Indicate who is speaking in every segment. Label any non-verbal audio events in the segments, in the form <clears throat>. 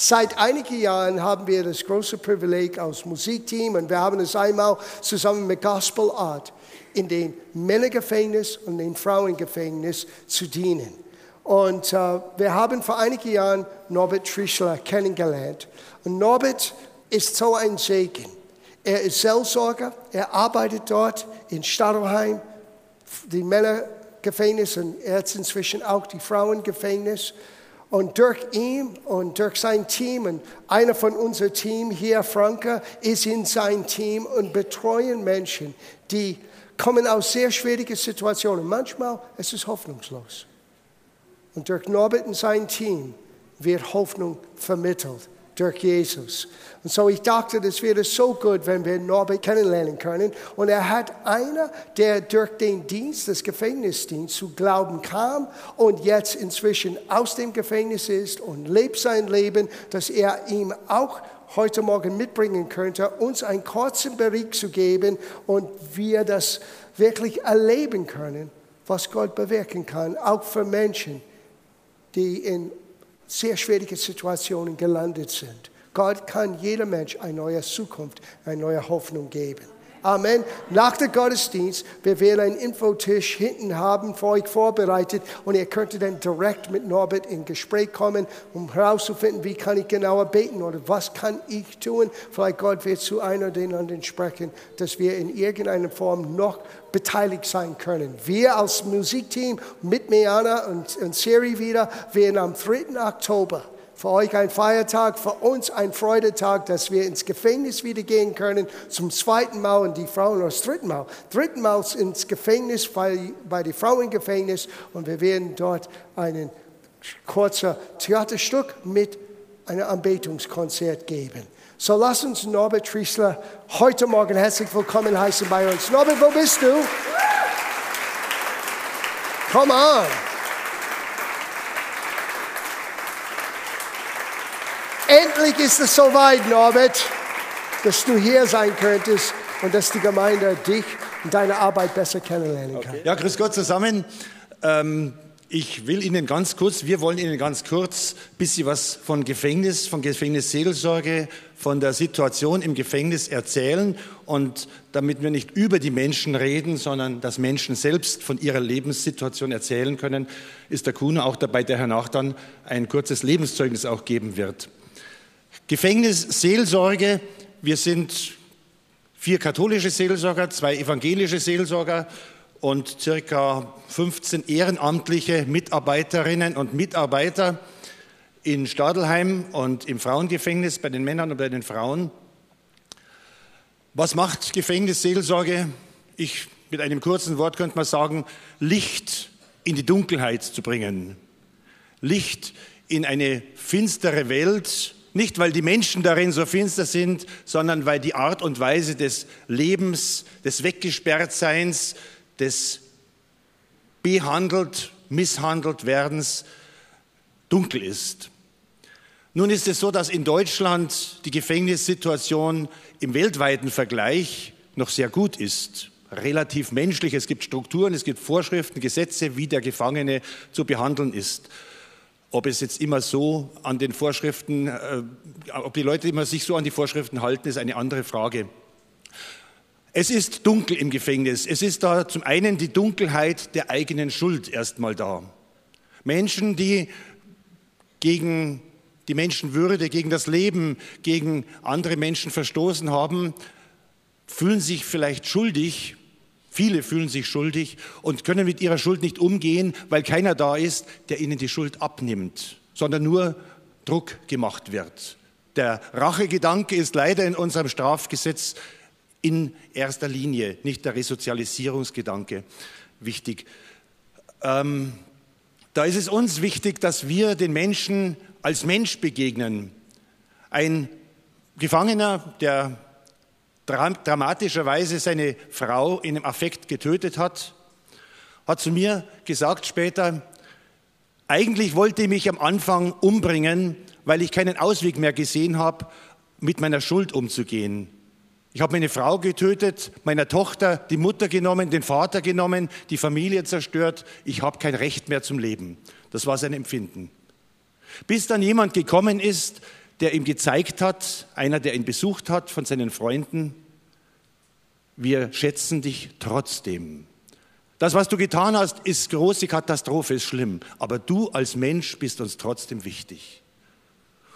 Speaker 1: Seit einigen Jahren haben wir das große Privileg als Musikteam und wir haben es einmal zusammen mit Gospel Art in den Männergefängnis und den Frauengefängnis zu dienen. Und äh, wir haben vor einigen Jahren Norbert Trischler kennengelernt. Und Norbert ist so ein Segen. Er ist Seelsorger, er arbeitet dort in Stadelheim, die Männergefängnis und er ist inzwischen auch die Frauengefängnis. Und durch ihn und durch sein Team und einer von unserem Team hier, Franke, ist in sein Team und betreuen Menschen, die kommen aus sehr schwierigen Situationen. Manchmal ist es hoffnungslos. Und durch Norbert und sein Team wird Hoffnung vermittelt durch Jesus. Und so ich dachte, das wäre so gut, wenn wir Norbert kennenlernen können. Und er hat einer, der durch den Dienst, des Gefängnisdienst zu Glauben kam und jetzt inzwischen aus dem Gefängnis ist und lebt sein Leben, dass er ihm auch heute Morgen mitbringen könnte, uns einen kurzen Bericht zu geben und wir das wirklich erleben können, was Gott bewirken kann, auch für Menschen, die in sehr schwierigen Situationen gelandet sind. Gott kann jedem Mensch eine neue Zukunft, eine neue Hoffnung geben. Amen. Nach dem Gottesdienst, wir werden einen Infotisch hinten haben für euch vorbereitet und ihr könnt dann direkt mit Norbert in Gespräch kommen, um herauszufinden, wie kann ich genauer beten oder was kann ich tun. Vielleicht Gott wird zu einer den anderen sprechen, dass wir in irgendeiner Form noch beteiligt sein können. Wir als Musikteam mit Meana und, und Siri wieder werden am 3. Oktober für euch ein Feiertag, für uns ein Freudetag, dass wir ins Gefängnis wieder gehen können, zum zweiten Mal und die Frauen das dritten Mal. Dritten Mal ins Gefängnis, bei, bei den Frauen im Gefängnis und wir werden dort ein kurzes Theaterstück mit einem Anbetungskonzert geben. So lass uns Norbert Triesler heute Morgen herzlich willkommen heißen bei uns. Norbert, wo bist du? Come on. Endlich ist es soweit, Norbert, dass du hier sein könntest und dass die Gemeinde dich und deine Arbeit besser kennenlernen kann. Okay.
Speaker 2: Ja, grüß Gott zusammen. Ähm, ich will Ihnen ganz kurz, wir wollen Ihnen ganz kurz ein bisschen was von Gefängnis, von Gefängnisseelsorge, von der Situation im Gefängnis erzählen und damit wir nicht über die Menschen reden, sondern dass Menschen selbst von ihrer Lebenssituation erzählen können, ist der Kuhn auch dabei, der hernach dann ein kurzes Lebenszeugnis auch geben wird. Gefängnisseelsorge. Wir sind vier katholische Seelsorger, zwei evangelische Seelsorger und circa 15 ehrenamtliche Mitarbeiterinnen und Mitarbeiter in Stadelheim und im Frauengefängnis bei den Männern und bei den Frauen. Was macht Gefängnisseelsorge? Ich mit einem kurzen Wort könnte man sagen, Licht in die Dunkelheit zu bringen. Licht in eine finstere Welt, nicht, weil die Menschen darin so finster sind, sondern weil die Art und Weise des Lebens, des Weggesperrtseins, des behandelt, misshandelt werdens dunkel ist. Nun ist es so, dass in Deutschland die Gefängnissituation im weltweiten Vergleich noch sehr gut ist. Relativ menschlich. Es gibt Strukturen, es gibt Vorschriften, Gesetze, wie der Gefangene zu behandeln ist. Ob es jetzt immer so an den Vorschriften, äh, ob die Leute immer sich so an die Vorschriften halten, ist eine andere Frage. Es ist dunkel im Gefängnis. Es ist da zum einen die Dunkelheit der eigenen Schuld erstmal da. Menschen, die gegen die Menschenwürde, gegen das Leben, gegen andere Menschen verstoßen haben, fühlen sich vielleicht schuldig Viele fühlen sich schuldig und können mit ihrer Schuld nicht umgehen, weil keiner da ist, der ihnen die Schuld abnimmt, sondern nur Druck gemacht wird. Der Rachegedanke ist leider in unserem Strafgesetz in erster Linie, nicht der Resozialisierungsgedanke wichtig. Ähm, da ist es uns wichtig, dass wir den Menschen als Mensch begegnen. Ein Gefangener, der dramatischerweise seine Frau in einem Affekt getötet hat, hat zu mir gesagt später, eigentlich wollte ich mich am Anfang umbringen, weil ich keinen Ausweg mehr gesehen habe, mit meiner Schuld umzugehen. Ich habe meine Frau getötet, meiner Tochter die Mutter genommen, den Vater genommen, die Familie zerstört. Ich habe kein Recht mehr zum Leben. Das war sein Empfinden. Bis dann jemand gekommen ist, der ihm gezeigt hat, einer, der ihn besucht hat von seinen Freunden, wir schätzen dich trotzdem. Das, was du getan hast, ist große Katastrophe, ist schlimm. Aber du als Mensch bist uns trotzdem wichtig.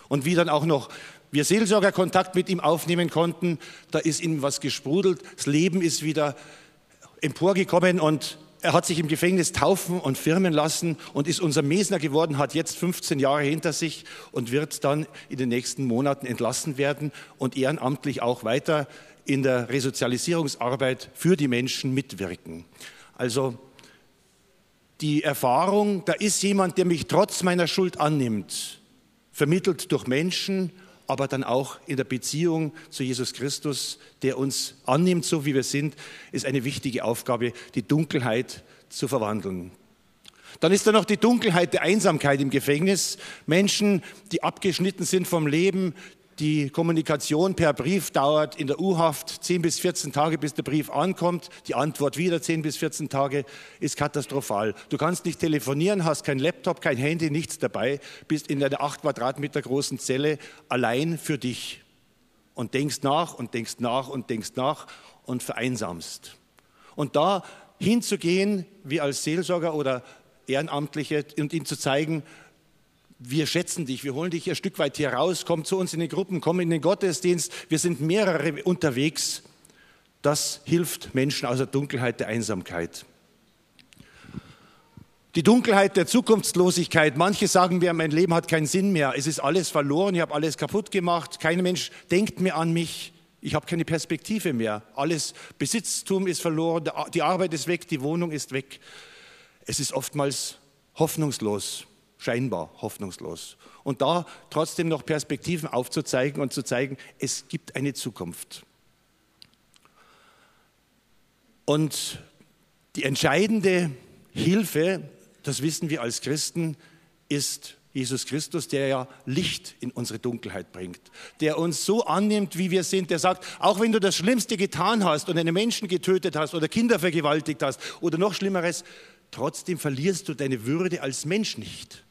Speaker 2: Und wie dann auch noch wir Seelsorger Kontakt mit ihm aufnehmen konnten, da ist ihm was gesprudelt. Das Leben ist wieder emporgekommen und er hat sich im Gefängnis taufen und firmen lassen und ist unser Mesner geworden, hat jetzt 15 Jahre hinter sich und wird dann in den nächsten Monaten entlassen werden und ehrenamtlich auch weiter in der Resozialisierungsarbeit für die Menschen mitwirken. Also die Erfahrung, da ist jemand, der mich trotz meiner Schuld annimmt, vermittelt durch Menschen, aber dann auch in der Beziehung zu Jesus Christus, der uns annimmt, so wie wir sind, ist eine wichtige Aufgabe, die Dunkelheit zu verwandeln. Dann ist da noch die Dunkelheit der Einsamkeit im Gefängnis. Menschen, die abgeschnitten sind vom Leben, die Kommunikation per Brief dauert in der U-Haft 10 bis 14 Tage, bis der Brief ankommt. Die Antwort wieder 10 bis 14 Tage ist katastrophal. Du kannst nicht telefonieren, hast kein Laptop, kein Handy, nichts dabei, bist in einer 8 Quadratmeter großen Zelle allein für dich und denkst nach und denkst nach und denkst nach und vereinsamst. Und da hinzugehen, wie als Seelsorger oder Ehrenamtliche, und ihnen zu zeigen, wir schätzen dich, wir holen dich ein Stück weit hier raus, komm zu uns in die Gruppen, komm in den Gottesdienst, wir sind mehrere unterwegs. Das hilft Menschen aus der Dunkelheit der Einsamkeit. Die Dunkelheit der Zukunftslosigkeit. Manche sagen mir, mein Leben hat keinen Sinn mehr. Es ist alles verloren, ich habe alles kaputt gemacht. Kein Mensch denkt mehr an mich. Ich habe keine Perspektive mehr. Alles Besitztum ist verloren, die Arbeit ist weg, die Wohnung ist weg. Es ist oftmals hoffnungslos scheinbar hoffnungslos. Und da trotzdem noch Perspektiven aufzuzeigen und zu zeigen, es gibt eine Zukunft. Und die entscheidende Hilfe, das wissen wir als Christen, ist Jesus Christus, der ja Licht in unsere Dunkelheit bringt, der uns so annimmt, wie wir sind, der sagt, auch wenn du das Schlimmste getan hast und einen Menschen getötet hast oder Kinder vergewaltigt hast oder noch Schlimmeres, trotzdem verlierst du deine Würde als Mensch nicht.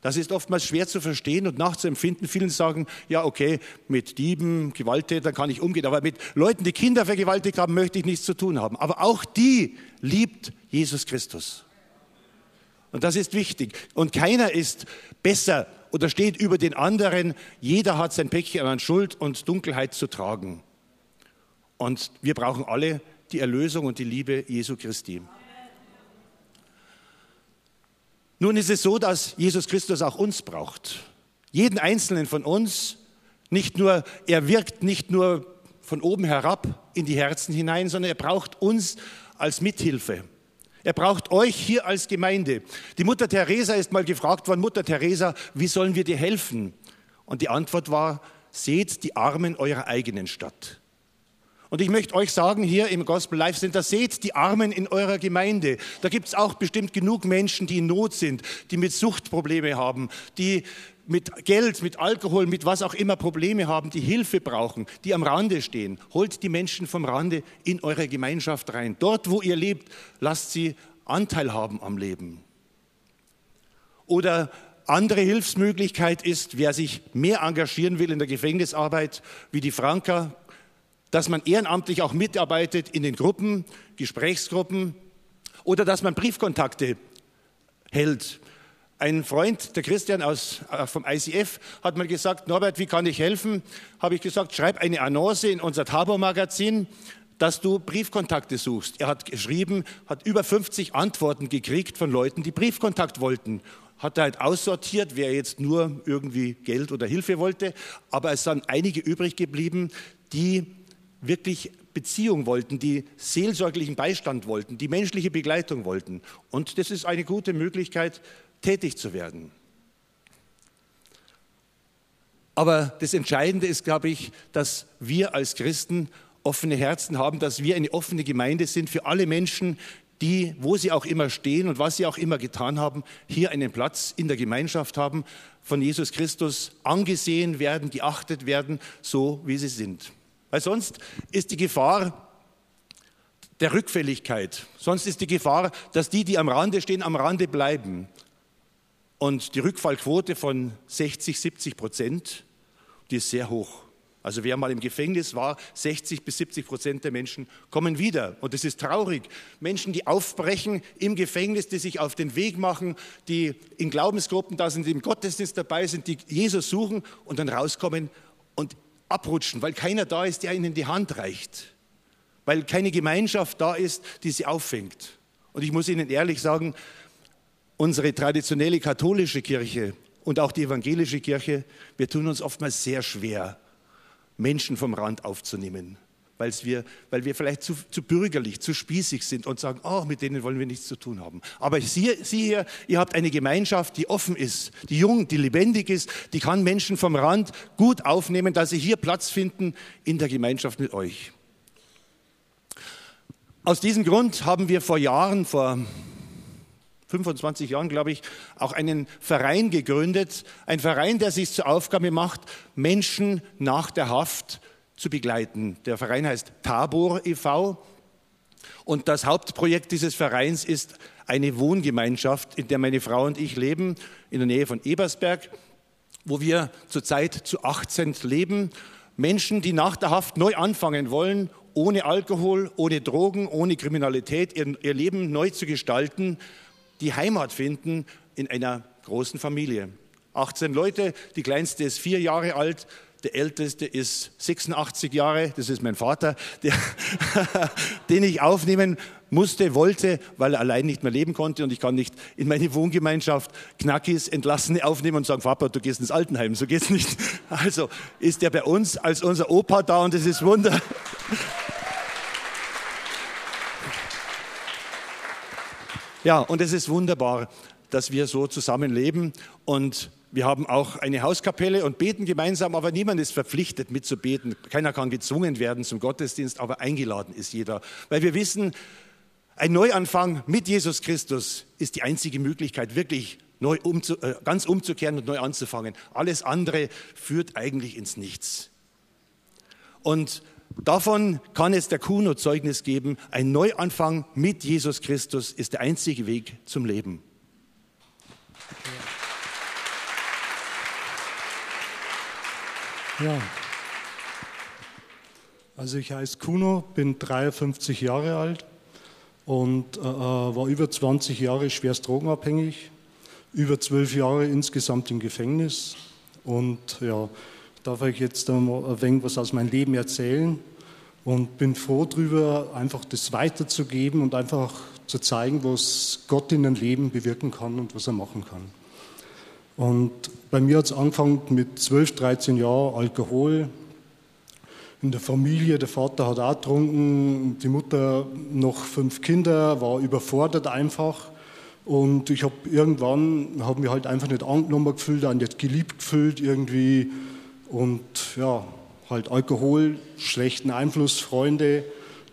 Speaker 2: Das ist oftmals schwer zu verstehen und nachzuempfinden. Vielen sagen, ja, okay, mit Dieben, Gewalttätern kann ich umgehen, aber mit Leuten, die Kinder vergewaltigt haben, möchte ich nichts zu tun haben. Aber auch die liebt Jesus Christus. Und das ist wichtig. Und keiner ist besser oder steht über den anderen. Jeder hat sein Päckchen an Schuld und Dunkelheit zu tragen. Und wir brauchen alle die Erlösung und die Liebe Jesu Christi. Nun ist es so, dass Jesus Christus auch uns braucht. Jeden einzelnen von uns. Nicht nur, er wirkt nicht nur von oben herab in die Herzen hinein, sondern er braucht uns als Mithilfe. Er braucht euch hier als Gemeinde. Die Mutter Teresa ist mal gefragt worden, Mutter Teresa, wie sollen wir dir helfen? Und die Antwort war, seht die Armen eurer eigenen Stadt. Und ich möchte euch sagen, hier im Gospel Life Center, seht die Armen in eurer Gemeinde. Da gibt es auch bestimmt genug Menschen, die in Not sind, die mit Suchtprobleme haben, die mit Geld, mit Alkohol, mit was auch immer Probleme haben, die Hilfe brauchen, die am Rande stehen. Holt die Menschen vom Rande in eure Gemeinschaft rein. Dort, wo ihr lebt, lasst sie Anteil haben am Leben. Oder andere Hilfsmöglichkeit ist, wer sich mehr engagieren will in der Gefängnisarbeit, wie die Franka, dass man ehrenamtlich auch mitarbeitet in den Gruppen, Gesprächsgruppen oder dass man Briefkontakte hält. Ein Freund, der Christian aus, äh, vom ICF, hat mal gesagt, Norbert, wie kann ich helfen? Habe ich gesagt, schreib eine Annonce in unser Tabor-Magazin, dass du Briefkontakte suchst. Er hat geschrieben, hat über 50 Antworten gekriegt von Leuten, die Briefkontakt wollten. Hat er halt aussortiert, wer jetzt nur irgendwie Geld oder Hilfe wollte. Aber es sind einige übrig geblieben, die wirklich Beziehung wollten, die seelsorglichen Beistand wollten, die menschliche Begleitung wollten. Und das ist eine gute Möglichkeit, tätig zu werden. Aber das Entscheidende ist, glaube ich, dass wir als Christen offene Herzen haben, dass wir eine offene Gemeinde sind für alle Menschen, die, wo sie auch immer stehen und was sie auch immer getan haben, hier einen Platz in der Gemeinschaft haben, von Jesus Christus angesehen werden, geachtet werden, so wie sie sind. Weil sonst ist die Gefahr der Rückfälligkeit. Sonst ist die Gefahr, dass die, die am Rande stehen, am Rande bleiben. Und die Rückfallquote von 60, 70 Prozent, die ist sehr hoch. Also wer mal im Gefängnis war, 60 bis 70 Prozent der Menschen kommen wieder. Und das ist traurig. Menschen, die aufbrechen im Gefängnis, die sich auf den Weg machen, die in Glaubensgruppen da sind, die im Gottesdienst dabei sind, die Jesus suchen und dann rauskommen und abrutschen, weil keiner da ist, der ihnen die Hand reicht. Weil keine Gemeinschaft da ist, die sie auffängt. Und ich muss Ihnen ehrlich sagen, unsere traditionelle katholische Kirche und auch die evangelische Kirche, wir tun uns oftmals sehr schwer, Menschen vom Rand aufzunehmen, wir, weil wir vielleicht zu, zu, bürgerlich, zu spießig sind und sagen, oh, mit denen wollen wir nichts zu tun haben. Aber Sie, Sie hier, ihr habt eine Gemeinschaft, die offen ist, die jung, die lebendig ist, die kann Menschen vom Rand gut aufnehmen, dass sie hier Platz finden in der Gemeinschaft mit euch. Aus diesem Grund haben wir vor Jahren, vor 25 Jahren, glaube ich, auch einen Verein gegründet. Ein Verein, der sich zur Aufgabe macht, Menschen nach der Haft zu begleiten. Der Verein heißt Tabor e.V. Und das Hauptprojekt dieses Vereins ist eine Wohngemeinschaft, in der meine Frau und ich leben, in der Nähe von Ebersberg, wo wir zurzeit zu 18 leben. Menschen, die nach der Haft neu anfangen wollen, ohne Alkohol, ohne Drogen, ohne Kriminalität, ihr, ihr Leben neu zu gestalten die Heimat finden in einer großen Familie. 18 Leute, die kleinste ist vier Jahre alt, der älteste ist 86 Jahre, das ist mein Vater, der, <laughs> den ich aufnehmen musste, wollte, weil er allein nicht mehr leben konnte und ich kann nicht in meine Wohngemeinschaft Knackis, Entlassene aufnehmen und sagen, Papa, du gehst ins Altenheim, so geht's nicht. Also ist er bei uns als unser Opa da und das ist Wunder. Ja, und es ist wunderbar, dass wir so zusammenleben und wir haben auch eine Hauskapelle und beten gemeinsam, aber niemand ist verpflichtet mitzubeten. Keiner kann gezwungen werden zum Gottesdienst, aber eingeladen ist jeder. Weil wir wissen, ein Neuanfang mit Jesus Christus ist die einzige Möglichkeit, wirklich neu umzu, äh, ganz umzukehren und neu anzufangen. Alles andere führt eigentlich ins Nichts. Und Davon kann es der Kuno Zeugnis geben. Ein Neuanfang mit Jesus Christus ist der einzige Weg zum Leben.
Speaker 3: Ja. Also ich heiße Kuno, bin 53 Jahre alt und äh, äh war über 20 Jahre schwerst drogenabhängig, über 12 Jahre insgesamt im Gefängnis und ja, darf ich jetzt ein wenig was aus meinem Leben erzählen und bin froh darüber, einfach das weiterzugeben und einfach zu zeigen, was Gott in deinem Leben bewirken kann und was er machen kann. Und bei mir hat es angefangen mit 12, 13 Jahren Alkohol. In der Familie, der Vater hat auch getrunken, die Mutter noch fünf Kinder, war überfordert einfach. Und ich habe irgendwann, habe mich halt einfach nicht angenommen gefühlt, auch nicht geliebt gefühlt irgendwie und ja, halt Alkohol, schlechten Einfluss, Freunde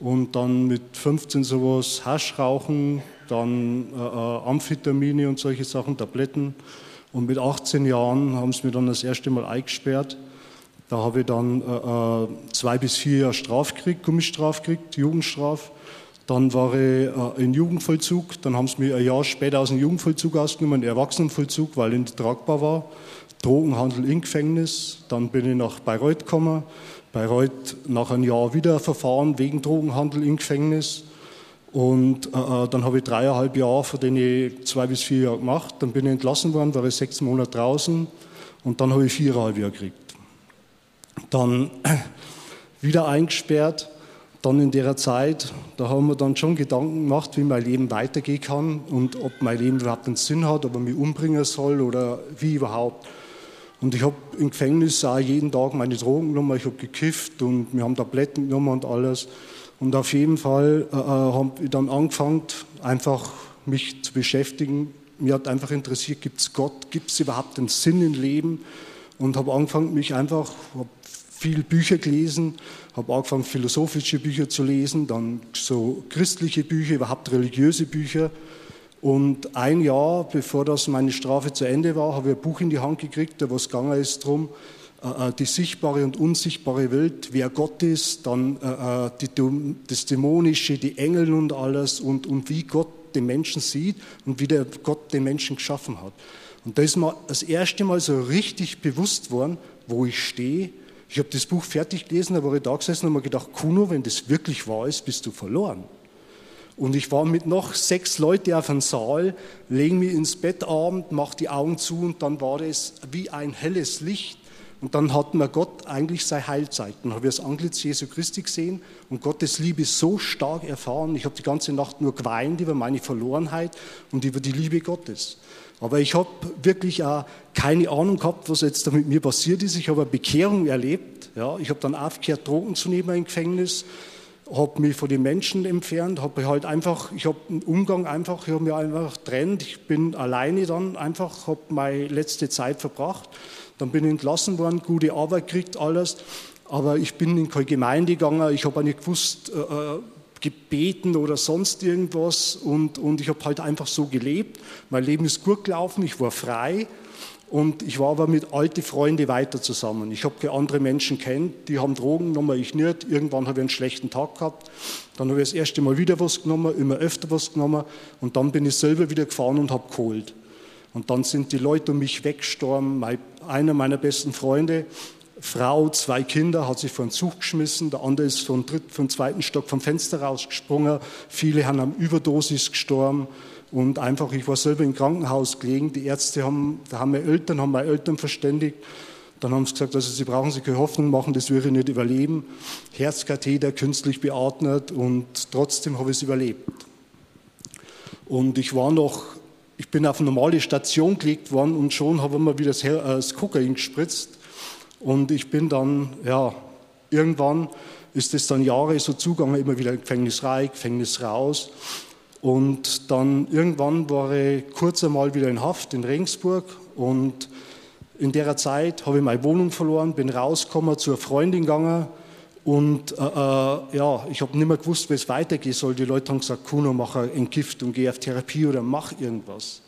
Speaker 3: und dann mit 15 sowas Hasch rauchen, dann äh, äh, Amphetamine und solche Sachen, Tabletten. Und mit 18 Jahren haben sie mir dann das erste Mal eingesperrt. Da habe ich dann äh, äh zwei bis vier Jahre Straf gekriegt, Gummistraf gekriegt, Jugendstraf. Dann war ich äh, in Jugendvollzug. Dann haben sie mich ein Jahr später aus dem Jugendvollzug ausgenommen, Erwachsenenvollzug, weil ich nicht tragbar war. Drogenhandel im Gefängnis. Dann bin ich nach Bayreuth gekommen. Bayreuth nach einem Jahr wieder Verfahren wegen Drogenhandel im Gefängnis. Und äh, äh, dann habe ich dreieinhalb Jahre, von denen ich zwei bis vier Jahre gemacht. Dann bin ich entlassen worden, war ich sechs Monate draußen und dann habe ich viereinhalb Jahre gekriegt. Dann <clears throat> wieder eingesperrt. Dann in der Zeit, da haben wir dann schon Gedanken gemacht, wie mein Leben weitergehen kann und ob mein Leben überhaupt einen Sinn hat, ob er mich umbringen soll oder wie überhaupt. Und ich habe im Gefängnis auch jeden Tag meine Drogen genommen, ich habe gekifft und wir haben Tabletten genommen und alles. Und auf jeden Fall äh, äh habe ich dann angefangen, einfach mich zu beschäftigen. Mir hat einfach interessiert, gibt es Gott, gibt es überhaupt einen Sinn im Leben? Und habe angefangen, mich einfach, habe viel Bücher gelesen, habe angefangen, philosophische Bücher zu lesen, dann so christliche Bücher, überhaupt religiöse Bücher und ein Jahr, bevor das meine Strafe zu Ende war, habe ich ein Buch in die Hand gekriegt, wo es gegangen ist äh, die sichtbare und unsichtbare Welt, wer Gott ist, dann äh, die, das Dämonische, die Engel und alles und, und wie Gott den Menschen sieht und wie der Gott den Menschen geschaffen hat. Und da ist mir das erste Mal so richtig bewusst worden, wo ich stehe. Ich habe das Buch fertig gelesen, da war ich da gesessen und habe mir gedacht, Kuno, wenn das wirklich wahr ist, bist du verloren. Und ich war mit noch sechs Leuten auf einem Saal, legen mich ins Bett abend, mach die Augen zu und dann war es wie ein helles Licht. Und dann hat mir Gott eigentlich seine Heilzeit. Dann habe ich das Antlitz Jesu Christi gesehen und Gottes Liebe so stark erfahren. Ich habe die ganze Nacht nur geweint über meine Verlorenheit und über die Liebe Gottes. Aber ich habe wirklich auch keine Ahnung gehabt, was jetzt da mit mir passiert ist. Ich habe eine Bekehrung erlebt. Ja, ich habe dann aufgehört, Drogen zu nehmen im Gefängnis habe mich von den Menschen entfernt, habe halt einfach, ich habe einen Umgang einfach, ich habe mich einfach getrennt, ich bin alleine dann einfach, habe meine letzte Zeit verbracht, dann bin ich entlassen worden, gute Arbeit gekriegt, alles, aber ich bin in keine Gemeinde gegangen, ich habe auch nicht gewusst, äh, äh, gebeten oder sonst irgendwas. Und, und ich habe halt einfach so gelebt, mein Leben ist gut gelaufen, ich war frei, und ich war aber mit alten Freunden weiter zusammen. Ich habe andere Menschen kennt, die haben Drogen genommen, ich nicht. Irgendwann habe ich einen schlechten Tag gehabt. Dann habe ich das erste Mal wieder was genommen, immer öfter was genommen. Und dann bin ich selber wieder gefahren und habe geholt. Und dann sind die Leute um mich weggestorben. Einer meiner besten Freunde, Frau, zwei Kinder, hat sich vor den Zug geschmissen. Der andere ist vom, dritten, vom zweiten Stock vom Fenster rausgesprungen. Viele haben am Überdosis gestorben. Und einfach, ich war selber im Krankenhaus gelegen. Die Ärzte haben, da haben meine Eltern, haben meine Eltern verständigt. Dann haben sie gesagt, also sie brauchen sich keine Hoffnung machen, das würde ich nicht überleben. Herzkatheter, künstlich beatmet und trotzdem habe ich es überlebt. Und ich war noch, ich bin auf eine normale Station gelegt worden und schon habe ich mir wieder das, äh, das Kokain gespritzt. Und ich bin dann, ja, irgendwann ist es dann Jahre so zugegangen, immer wieder Gefängnis rein, Gefängnis raus. Und dann irgendwann war ich kurz einmal wieder in Haft in Regensburg und in der Zeit habe ich meine Wohnung verloren, bin rausgekommen, zur Freundin gegangen und äh, äh, ja, ich habe nicht mehr gewusst, wie es weitergehen soll. Die Leute haben gesagt, Kuno, mach eine Entgiftung, geh auf Therapie oder mach irgendwas.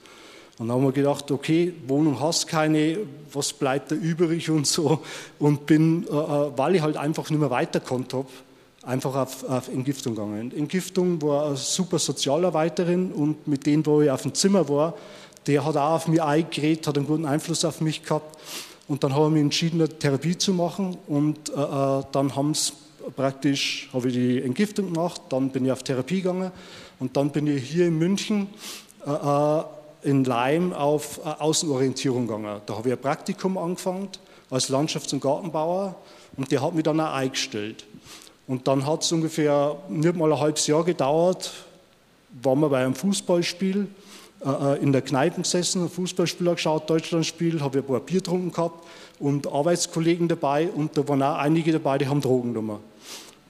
Speaker 3: Und dann haben wir gedacht, okay, Wohnung hast keine, was bleibt da übrig und so. Und bin, äh, äh weil ich halt einfach nicht mehr weiter konnte, einfach auf, auf Entgiftung gegangen. Entgiftung war eine super Sozialarbeiterin und mit denen, wo ich auf dem Zimmer war, der hat auch auf mich eingeredet, hat einen guten Einfluss auf mich gehabt. Und dann habe ich mich entschieden, eine Therapie zu machen und äh, äh dann haben es praktisch, habe ich die Entgiftung gemacht, dann bin ich auf Therapie gegangen und dann bin ich hier in München äh, äh in Leim auf äh, Außenorientierung gegangen. Da habe ich ein Praktikum angefangen als Landschafts- und Gartenbauer und der hat mich dann auch eingestellt. Und dann hat es ungefähr nicht mal ein halbes Jahr gedauert, waren wir bei einem Fußballspiel äh, äh in der Kneipe gesessen, ein Fußballspieler geschaut, Deutschlandspiel, habe ein paar Bier getrunken gehabt und Arbeitskollegen dabei und da waren auch einige dabei, die haben Drogen genommen.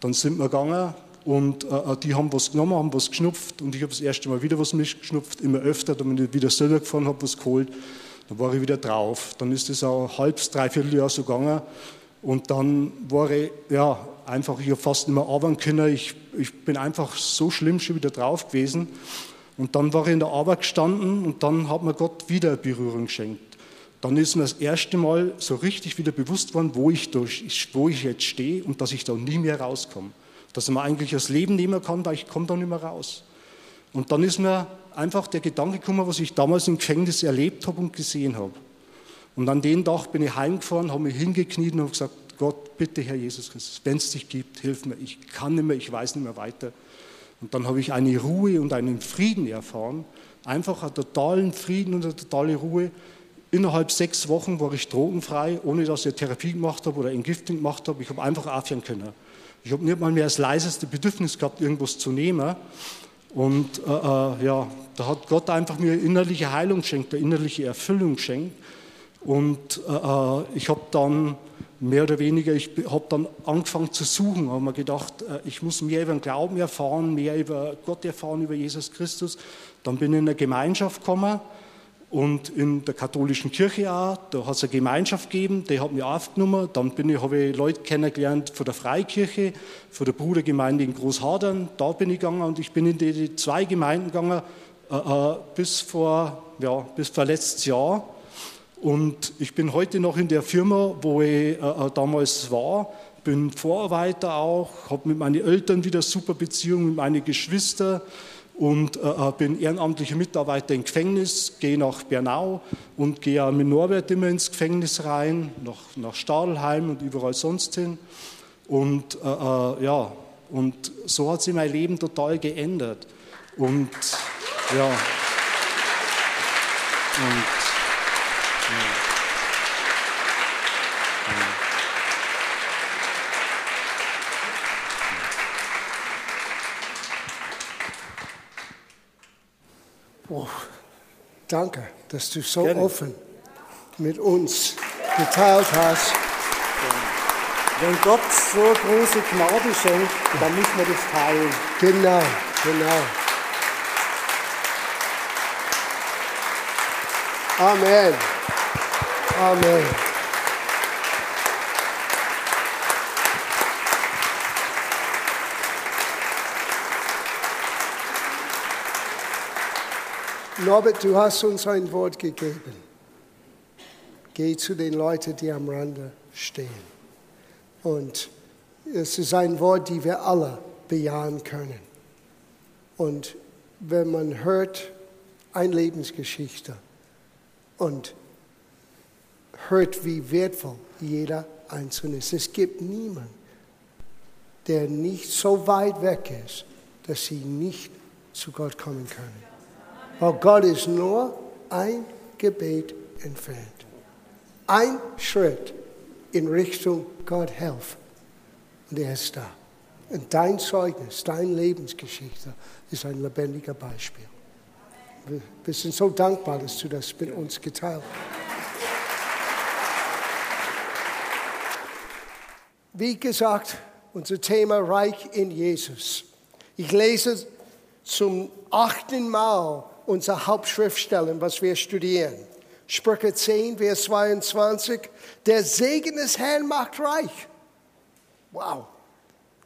Speaker 3: Dann sind wir gegangen und äh, äh die haben was genommen, haben was geschnupft und ich habe das erste Mal wieder was mitgeschnupft, immer öfter, damit ich wieder selber gefahren habe, was geholt. Dann war ich wieder drauf. Dann ist es auch ein halbes, dreiviertel Jahr so gegangen und dann war ich, ja, einfach, ich habe fast nicht mehr arbeiten können. Ich, ich bin einfach so schlimm schon wieder drauf gewesen. Und dann war ich in der Arbeit gestanden und dann hat mir Gott wieder eine Berührung geschenkt. Dann ist mir das erste Mal so richtig wieder bewusst worden, wo ich, durch, wo ich jetzt stehe und dass ich da nie mehr rauskomme. Dass man eigentlich das Leben nehmen kann, weil ich komme da nicht mehr raus. Und dann ist mir einfach der Gedanke gekommen, was ich damals im Gefängnis erlebt habe und gesehen habe. Und an den Tag bin ich heimgefahren, habe mich hingekniet und habe gesagt, Gott, bitte Herr Jesus Christus, wenn es dich gibt, hilf mir. Ich kann nicht mehr, ich weiß nicht mehr weiter. Und dann habe ich eine Ruhe und einen Frieden erfahren. Einfach einen totalen Frieden und eine totale Ruhe. Innerhalb sechs Wochen war ich drogenfrei, ohne dass ich Therapie gemacht habe oder Entgiftung gemacht habe. Ich habe einfach aufhören können. Ich habe nicht mal mehr das leiseste Bedürfnis gehabt, irgendwas zu nehmen. Und äh, äh ja, da hat Gott einfach mir innerliche Heilung geschenkt, innerliche Erfüllung geschenkt. Und äh, äh ich habe dann mehr oder weniger, ich habe dann angefangen zu suchen, habe mir gedacht, äh, ich muss mehr über den Glauben erfahren, mehr über Gott erfahren, über Jesus Christus. Dann bin ich in eine Gemeinschaft gekommen und in der katholischen Kirche auch, da hat es eine Gemeinschaft gegeben, die hat mich aufgenommen. Dann bin ich, habe ich Leute kennengelernt von der Freikirche, von der Brudergemeinde in Großhadern, da bin ich gegangen und ich bin in die zwei Gemeinden gegangen äh, äh bis vor, ja, bis vor letztes Jahr. Und ich bin heute noch in der Firma, wo ich äh, äh damals war, bin Vorarbeiter auch, habe mit meinen Eltern wieder super Beziehungen, mit meinen Geschwistern und äh, äh, bin ehrenamtlicher Mitarbeiter im Gefängnis, gehe nach Bernau und gehe mit Norbert immer ins Gefängnis rein, nach, nach Stadelheim und überall sonst hin. Und äh, ja, und so hat sich mein Leben total geändert. Und ja. Und, ja.
Speaker 1: Oh, danke, dass du so Gerne. offen mit uns geteilt hast.
Speaker 4: Wenn Gott so große Gnade schenkt, dann müssen wir das teilen.
Speaker 1: Genau, genau. Amen. Amen. Norbert, du hast uns ein Wort gegeben. Geh zu den Leuten, die am Rande stehen. Und es ist ein Wort, die wir alle bejahen können. Und wenn man hört eine Lebensgeschichte und hört, wie wertvoll jeder Einzelne ist, es gibt niemanden, der nicht so weit weg ist, dass sie nicht zu Gott kommen können. Weil Gott ist nur ein Gebet entfernt. Ein Schritt in Richtung Gott helfen. Und er ist da. Und dein Zeugnis, deine Lebensgeschichte ist ein lebendiger Beispiel. Wir sind so dankbar, dass du das mit uns geteilt hast. Wie gesagt, unser Thema Reich in Jesus. Ich lese zum achten Mal unsere Hauptschriftstellen, was wir studieren. Sprüche 10, Vers 22. Der Segen des Herrn macht reich. Wow.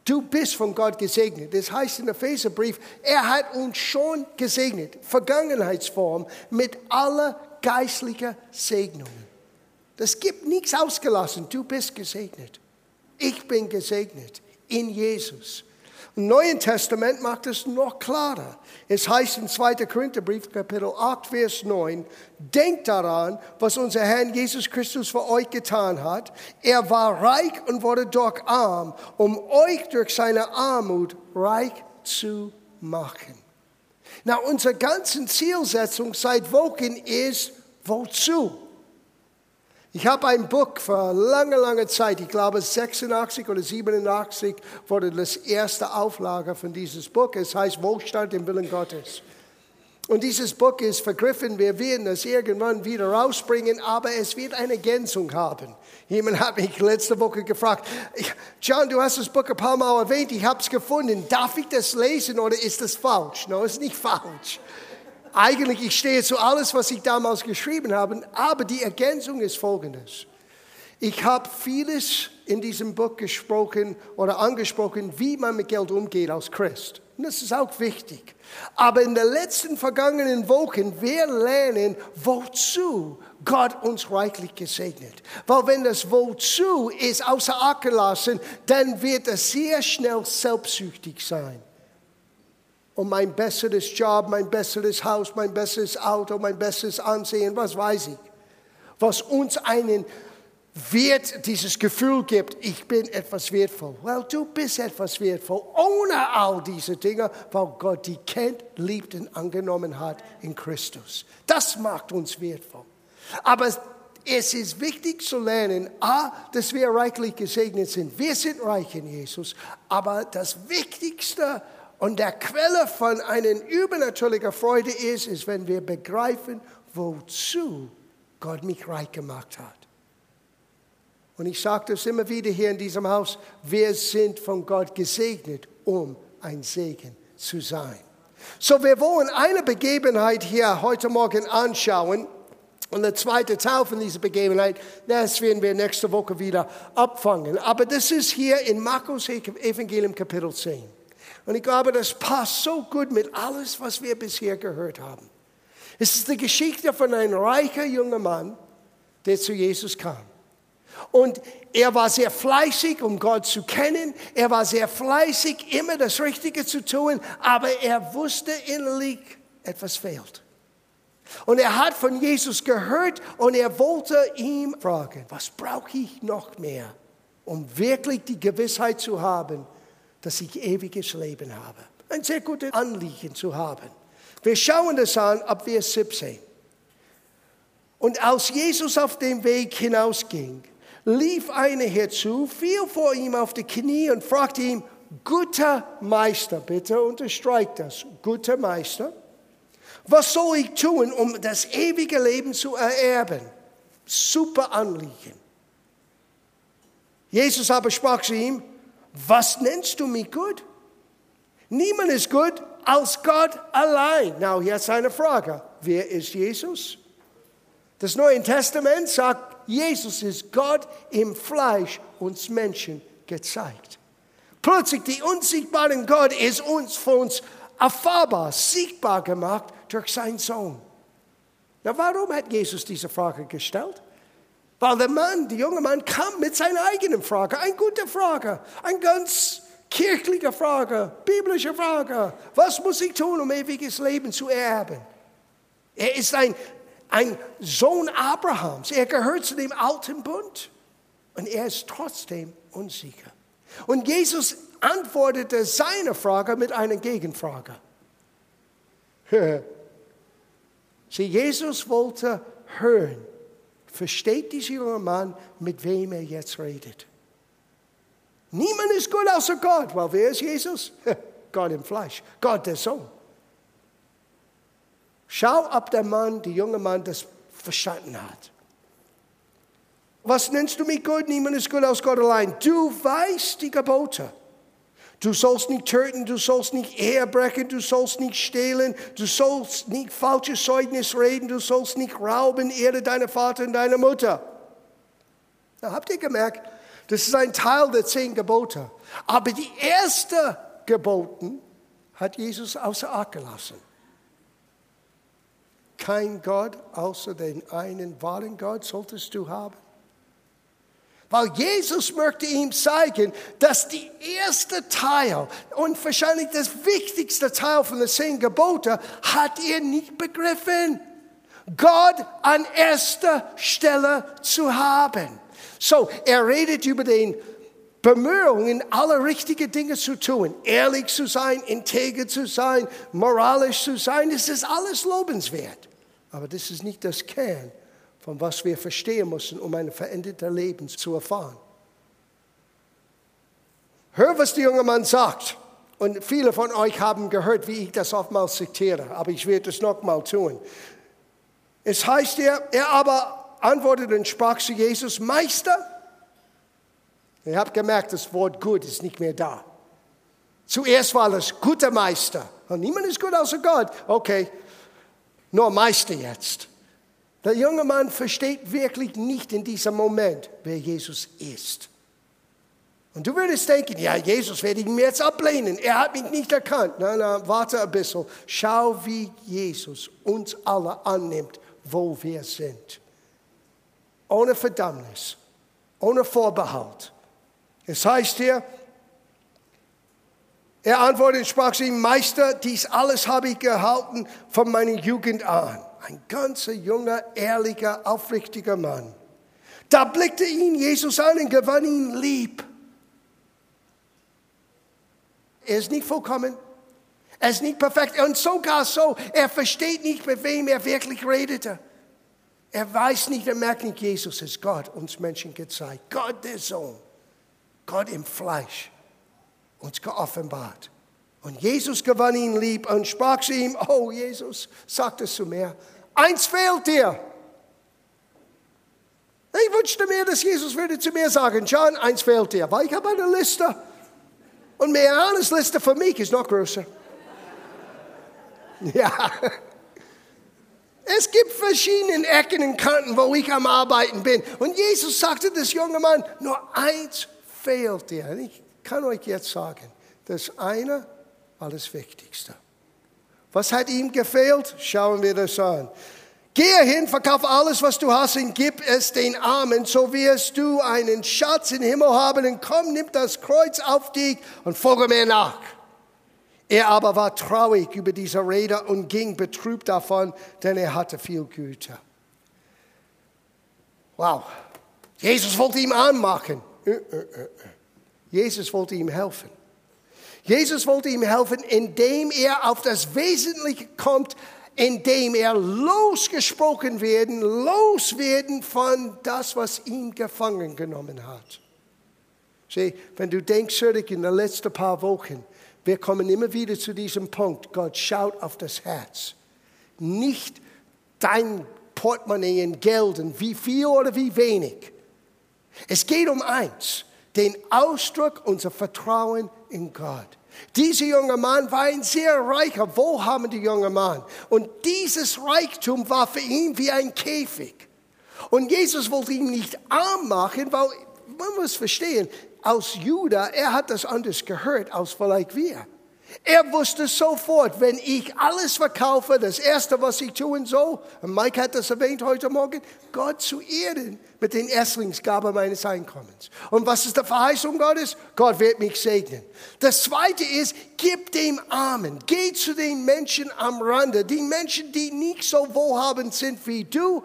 Speaker 1: Du bist von Gott gesegnet. Das heißt in Epheserbrief, er hat uns schon gesegnet, Vergangenheitsform, mit aller geistlichen Segnungen. Das gibt nichts ausgelassen. Du bist gesegnet. Ich bin gesegnet in Jesus. Im Neuen Testament macht es noch klarer. Es heißt im 2. Korintherbrief, Kapitel 8, Vers 9, denkt daran, was unser Herr Jesus Christus für euch getan hat. Er war reich und wurde doch arm, um euch durch seine Armut reich zu machen. Na, unsere ganze Zielsetzung seit Wochen ist, wozu? Ich habe ein Buch vor langer, langer Zeit, ich glaube 86 oder 87 wurde das erste Auflage von dieses Buch. Es heißt Wohlstand im Willen Gottes. Und dieses Buch ist vergriffen. Wir werden es irgendwann wieder rausbringen, aber es wird eine Ergänzung haben. Jemand hat mich letzte Woche gefragt, John, du hast das Buch ein paar Mal erwähnt, ich habe es gefunden. Darf ich das lesen oder ist das falsch? No, es ist nicht falsch eigentlich, ich stehe zu alles, was ich damals geschrieben habe, aber die Ergänzung ist folgendes. Ich habe vieles in diesem Buch gesprochen oder angesprochen, wie man mit Geld umgeht als Christ. Und das ist auch wichtig. Aber in den letzten vergangenen Wochen, wir lernen, wozu Gott uns reichlich gesegnet. Weil wenn das Wozu ist außer Acht gelassen, dann wird es sehr schnell selbstsüchtig sein um mein besseres Job, mein besseres Haus, mein besseres Auto, mein besseres Ansehen, was weiß ich. Was uns einen Wert, dieses Gefühl gibt, ich bin etwas wertvoll. Well, du bist etwas wertvoll, ohne all diese Dinge, weil Gott die kennt, liebt und angenommen hat in Christus. Das macht uns wertvoll. Aber es ist wichtig zu lernen, a, dass wir reichlich gesegnet sind. Wir sind reich in Jesus. Aber das Wichtigste und der Quelle von einer übernatürlichen Freude ist, ist, wenn wir begreifen, wozu Gott mich reich gemacht hat. Und ich sage das immer wieder hier in diesem Haus, wir sind von Gott gesegnet, um ein Segen zu sein. So, wir wollen eine Begebenheit hier heute Morgen anschauen. Und der zweite Teil von dieser Begebenheit, das werden wir nächste Woche wieder abfangen. Aber das ist hier in Markus Evangelium Kapitel 10. Und ich glaube, das passt so gut mit alles, was wir bisher gehört haben. Es ist die Geschichte von einem reichen jungen Mann, der zu Jesus kam. Und er war sehr fleißig, um Gott zu kennen. Er war sehr fleißig, immer das Richtige zu tun. Aber er wusste innerlich, etwas fehlt. Und er hat von Jesus gehört und er wollte ihm fragen, was brauche ich noch mehr, um wirklich die Gewissheit zu haben, dass ich ewiges Leben habe. Ein sehr gutes Anliegen zu haben. Wir schauen das an ab Vers 17. Und als Jesus auf dem Weg hinausging, lief einer herzu, fiel vor ihm auf die Knie und fragte ihn, guter Meister, bitte unterstreicht das, guter Meister, was soll ich tun, um das ewige Leben zu ererben? Super Anliegen. Jesus aber sprach zu ihm, was nennst du mich gut? Niemand ist gut als Gott allein. Now, jetzt eine Frage. Wer ist Jesus? Das Neue Testament sagt, Jesus ist Gott im Fleisch uns Menschen gezeigt. Plötzlich die unsichtbare Gott ist uns von uns erfahrbar, sichtbar gemacht durch seinen Sohn. Na, warum hat Jesus diese Frage gestellt? Weil der Mann, der junge Mann, kam mit seiner eigenen Frage, eine gute Frage, eine ganz kirchliche Frage, biblische Frage. Was muss ich tun, um ewiges Leben zu erben? Er ist ein, ein Sohn Abrahams. Er gehört zu dem alten Bund. Und er ist trotzdem unsicher. Und Jesus antwortete seine Frage mit einer Gegenfrage. <laughs> Sieh, Jesus wollte hören, versteht dieser junge Mann, mit wem er jetzt redet. Niemand ist gut außer Gott. Weil wer ist Jesus? <laughs> Gott im Fleisch, Gott der Sohn. Schau, ob der Mann, der junge Mann, das verstanden hat. Was nennst du mich gut? Niemand ist gut aus Gott allein. Du weißt die Gebote. Du sollst nicht töten, du sollst nicht Ehebrechen, du sollst nicht stehlen, du sollst nicht falsches Zeugnis reden, du sollst nicht rauben, ehre deine Vater und deine Mutter. Na, habt ihr gemerkt, das ist ein Teil der zehn Gebote. Aber die erste Geboten hat Jesus außer Acht gelassen. Kein Gott außer den einen wahren Gott solltest du haben. Weil Jesus möchte ihm zeigen, dass die erste Teil und wahrscheinlich das wichtigste Teil von den zehn Geboten hat er nicht begriffen. Gott an erster Stelle zu haben. So, er redet über den Bemühungen, alle richtigen Dinge zu tun, ehrlich zu sein, integer zu sein, moralisch zu sein, das ist alles lobenswert. Aber das ist nicht das Kern von was wir verstehen müssen, um ein verändertes Leben zu erfahren. Hör, was der junge Mann sagt. Und viele von euch haben gehört, wie ich das oftmals zitiere, aber ich werde es nochmal tun. Es heißt er, er aber antwortete und sprach zu Jesus, Meister. Ihr habt gemerkt, das Wort gut ist nicht mehr da. Zuerst war es guter Meister. Und niemand ist gut außer Gott. Okay, nur Meister jetzt. Der junge Mann versteht wirklich nicht in diesem Moment, wer Jesus ist. Und du würdest denken, ja, Jesus werde ich mir jetzt ablehnen. Er hat mich nicht erkannt. Nein, nein, warte ein bisschen. Schau, wie Jesus uns alle annimmt, wo wir sind. Ohne Verdammnis, ohne Vorbehalt. Es heißt hier, er antwortete und sprach zu ihm, Meister, dies alles habe ich gehalten von meiner Jugend an. Ein ganzer junger, ehrlicher, aufrichtiger Mann. Da blickte ihn Jesus an und gewann ihn lieb. Er ist nicht vollkommen. Er ist nicht perfekt. Und sogar so, er versteht nicht, mit wem er wirklich redete. Er weiß nicht, er merkt nicht, Jesus ist Gott, uns Menschen gezeigt. Gott der Sohn. Gott im Fleisch. Uns geoffenbart. Und Jesus gewann ihn lieb und sprach zu ihm, oh Jesus, sagt es zu mir, Eins fehlt dir. Ich wünschte mir, dass Jesus würde zu mir sagen, John, eins fehlt dir, weil ich habe eine Liste. Und Marianas Liste für mich ist noch größer. Ja. Es gibt verschiedene Ecken und Kanten, wo ich am Arbeiten bin. Und Jesus sagte das junge Mann, nur eins fehlt dir. Und ich kann euch jetzt sagen, das eine das Wichtigste. Was hat ihm gefehlt? Schauen wir das an. Gehe hin, verkauf alles, was du hast und gib es den Armen, so wirst du einen Schatz im Himmel haben und komm, nimm das Kreuz auf dich und folge mir nach. Er aber war traurig über diese Rede und ging betrübt davon, denn er hatte viel Güter. Wow. Jesus wollte ihm anmachen. Äh, äh, äh, Jesus wollte ihm helfen. Jesus wollte ihm helfen, indem er auf das Wesentliche kommt, indem er losgesprochen werden, loswerden von das, was ihn gefangen genommen hat. Sieh, wenn du denkst zurück in den letzten paar Wochen, wir kommen immer wieder zu diesem Punkt, Gott schaut auf das Herz. Nicht dein Portemonnaie in Geld und wie viel oder wie wenig. Es geht um eins, den Ausdruck unser Vertrauen in Gott. Dieser junge Mann war ein sehr reicher, wohlhabender junger Mann. Und dieses Reichtum war für ihn wie ein Käfig. Und Jesus wollte ihn nicht arm machen, weil man muss verstehen, aus Juda, er hat das anders gehört als vielleicht wir. Er wusste sofort, wenn ich alles verkaufe, das Erste, was ich tun soll, und Mike hat das erwähnt heute Morgen, Gott zu ehren mit den Erstlingsgaben meines Einkommens. Und was ist die Verheißung Gottes? Gott wird mich segnen. Das Zweite ist, gib dem Armen, geh zu den Menschen am Rande, die Menschen, die nicht so wohlhabend sind wie du,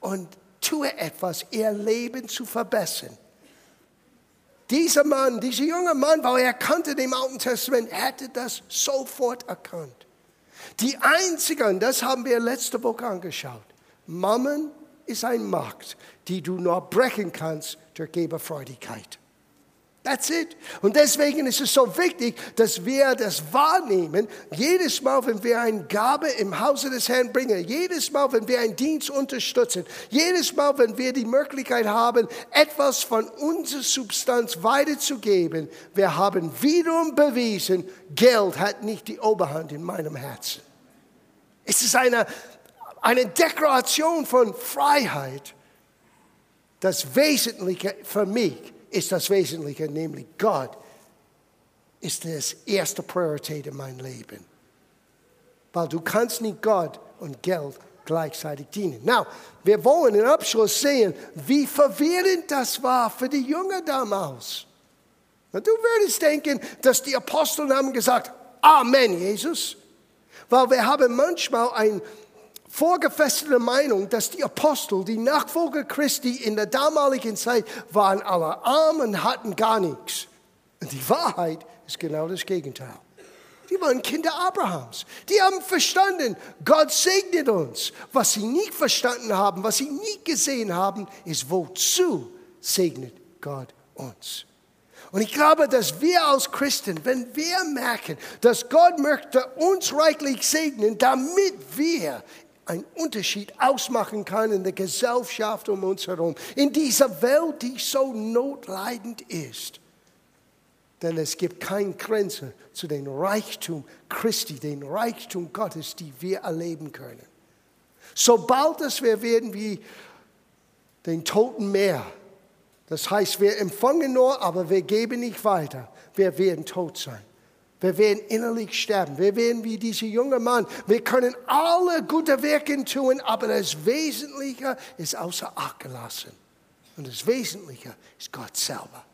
Speaker 1: und tue etwas, ihr Leben zu verbessern. Dieser Mann, dieser junge Mann, weil er kannte dem Alten Testament, hätte das sofort erkannt. Die einzige, und das haben wir letzte Woche angeschaut, Mammon ist ein Markt, die du nur brechen kannst durch Geberfreudigkeit. That's it. Und deswegen ist es so wichtig, dass wir das wahrnehmen. Jedes Mal, wenn wir eine Gabe im Hause des Herrn bringen, jedes Mal, wenn wir einen Dienst unterstützen, jedes Mal, wenn wir die Möglichkeit haben, etwas von unserer Substanz weiterzugeben, wir haben wiederum bewiesen, Geld hat nicht die Oberhand in meinem Herzen. Es ist eine, eine Deklaration von Freiheit. Das Wesentliche für mich ist das Wesentliche, nämlich Gott ist das erste Priorität in meinem Leben. Weil du kannst nicht Gott und Geld gleichzeitig dienen. Now, wir wollen im Abschluss sehen, wie verwirrend das war für die Jünger damals. du würdest denken, dass die Apostel haben gesagt, Amen, Jesus. Weil wir haben manchmal ein vorgefestigte Meinung, dass die Apostel, die Nachfolger Christi in der damaligen Zeit, waren alle arm und hatten gar nichts. Und die Wahrheit ist genau das Gegenteil. Die waren Kinder Abrahams. Die haben verstanden, Gott segnet uns. Was sie nicht verstanden haben, was sie nie gesehen haben, ist, wozu segnet Gott uns. Und ich glaube, dass wir als Christen, wenn wir merken, dass Gott möchte uns reichlich segnen, damit wir einen Unterschied ausmachen kann in der Gesellschaft um uns herum, in dieser Welt, die so notleidend ist. Denn es gibt keine Grenze zu dem Reichtum Christi, dem Reichtum Gottes, die wir erleben können. Sobald es wir werden wie den Toten Meer, das heißt, wir empfangen nur, aber wir geben nicht weiter, wir werden tot sein. Wir werden innerlich sterben. Wir werden wie dieser junge Mann. Wir können alle gute Werke tun, aber das Wesentliche ist außer Acht gelassen. Und das Wesentliche ist Gott selber.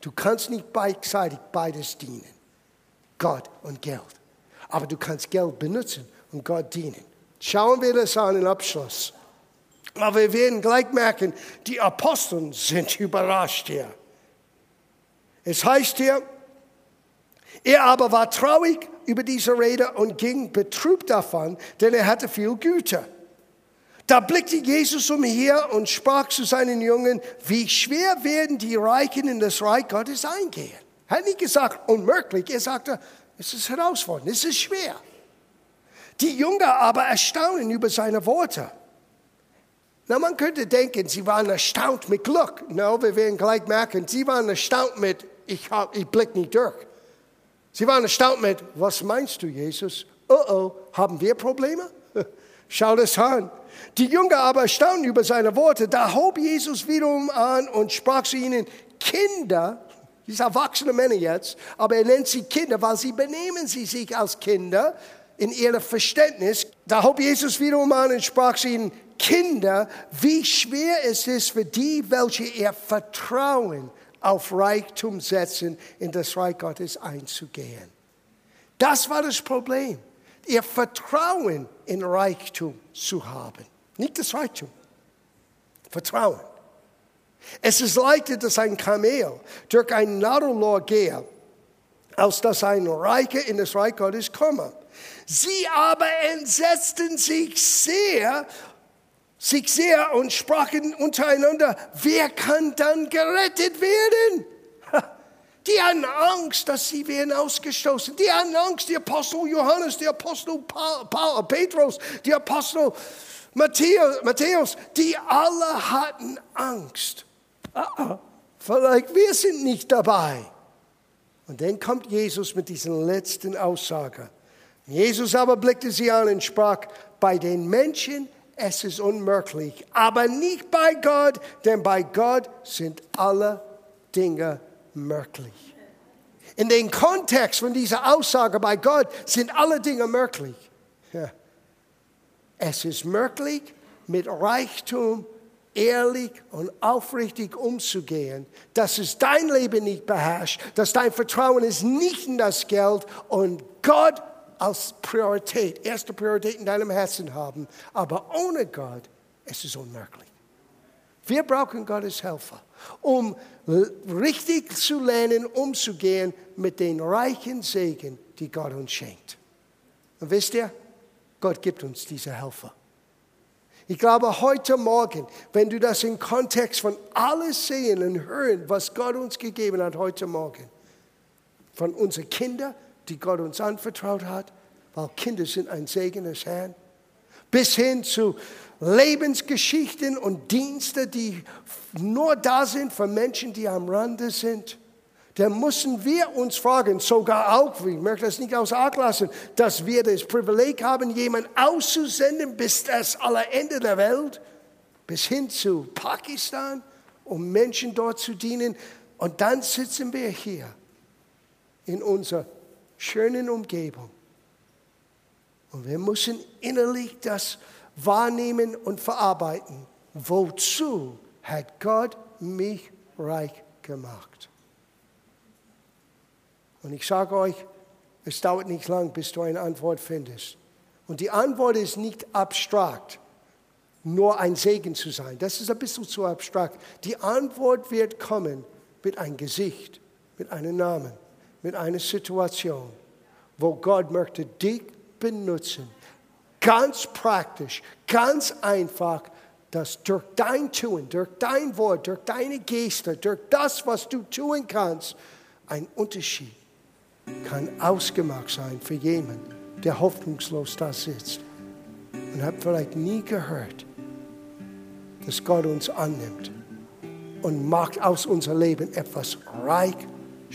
Speaker 1: Du kannst nicht beidseitig beides dienen. Gott und Geld. Aber du kannst Geld benutzen und Gott dienen. Schauen wir das an im Abschluss. Aber wir werden gleich merken, die Aposteln sind <laughs> überrascht hier. Es heißt hier, er aber war traurig über diese Rede und ging betrübt davon, denn er hatte viel Güter. Da blickte Jesus umher und sprach zu seinen Jungen, wie schwer werden die Reichen in das Reich Gottes eingehen. Er hat nicht gesagt, unmöglich. Er sagte, es ist herausfordernd, es ist schwer. Die Jünger aber erstaunen über seine Worte. Na, man könnte denken, sie waren erstaunt mit Glück. No, wir werden gleich merken, sie waren erstaunt mit, ich, ich blick nicht durch. Sie waren erstaunt mit, was meinst du, Jesus? Oh oh, haben wir Probleme? <laughs> Schau das an. Die Jünger aber erstaunten über seine Worte. Da hob Jesus wiederum an und sprach zu ihnen, Kinder, diese erwachsene Männer jetzt, aber er nennt sie Kinder, weil sie benehmen sie sich als Kinder. in ihrem Verständnis. Da hob Jesus wiederum an und sprach zu ihnen, Kinder, wie schwer es ist für die, welche ihr Vertrauen auf Reichtum setzen, in das Reich Gottes einzugehen. Das war das Problem, ihr Vertrauen in Reichtum zu haben. Nicht das Reichtum, Vertrauen. Es ist leichter, dass ein Kamel durch ein Nadelrohr gehe, als dass ein Reicher in das Reich Gottes komme. Sie aber entsetzten sich sehr, sich sehr und sprachen untereinander, wer kann dann gerettet werden? Die hatten Angst, dass sie werden ausgestoßen. Die hatten Angst, die Apostel Johannes, die Apostel Petrus, die Apostel Matthäus, Matthäus, die alle hatten Angst. Ah, ah, vielleicht wir sind nicht dabei. Und dann kommt Jesus mit diesen letzten Aussage. Jesus aber blickte sie an und sprach, bei den Menschen es ist unmöglich, aber nicht bei Gott, denn bei Gott sind alle Dinge möglich. In dem Kontext von dieser Aussage bei Gott sind alle Dinge möglich. Es ist möglich, mit Reichtum ehrlich und aufrichtig umzugehen, dass es dein Leben nicht beherrscht, dass dein Vertrauen ist nicht in das Geld und Gott als Priorität, erste Priorität in deinem Herzen haben. Aber ohne Gott es ist unmöglich. Wir brauchen Gottes Helfer, um richtig zu lernen, umzugehen mit den reichen Segen, die Gott uns schenkt. Und wisst ihr, Gott gibt uns diese Helfer. Ich glaube, heute Morgen, wenn du das im Kontext von alles sehen und hören, was Gott uns gegeben hat heute Morgen, von unseren Kindern, die Gott uns anvertraut hat, weil Kinder sind ein Segen des Herrn, bis hin zu Lebensgeschichten und Dienste, die nur da sind für Menschen, die am Rande sind. Dann müssen wir uns fragen, sogar auch, ich möchte das nicht außer Acht lassen, dass wir das Privileg haben, jemanden auszusenden bis das Ende der Welt, bis hin zu Pakistan, um Menschen dort zu dienen. Und dann sitzen wir hier in unserer schönen Umgebung. Und wir müssen innerlich das wahrnehmen und verarbeiten. Wozu hat Gott mich reich gemacht? Und ich sage euch, es dauert nicht lang, bis du eine Antwort findest. Und die Antwort ist nicht abstrakt, nur ein Segen zu sein. Das ist ein bisschen zu abstrakt. Die Antwort wird kommen mit einem Gesicht, mit einem Namen, mit einer Situation, wo Gott möchte dich benutzen. Ganz praktisch, ganz einfach, dass durch dein Tun, durch dein Wort, durch deine Geste, durch das, was du tun kannst, ein Unterschied kann ausgemacht sein für jemanden, der hoffnungslos da sitzt und hat vielleicht nie gehört, dass Gott uns annimmt und macht aus unserem Leben etwas reich,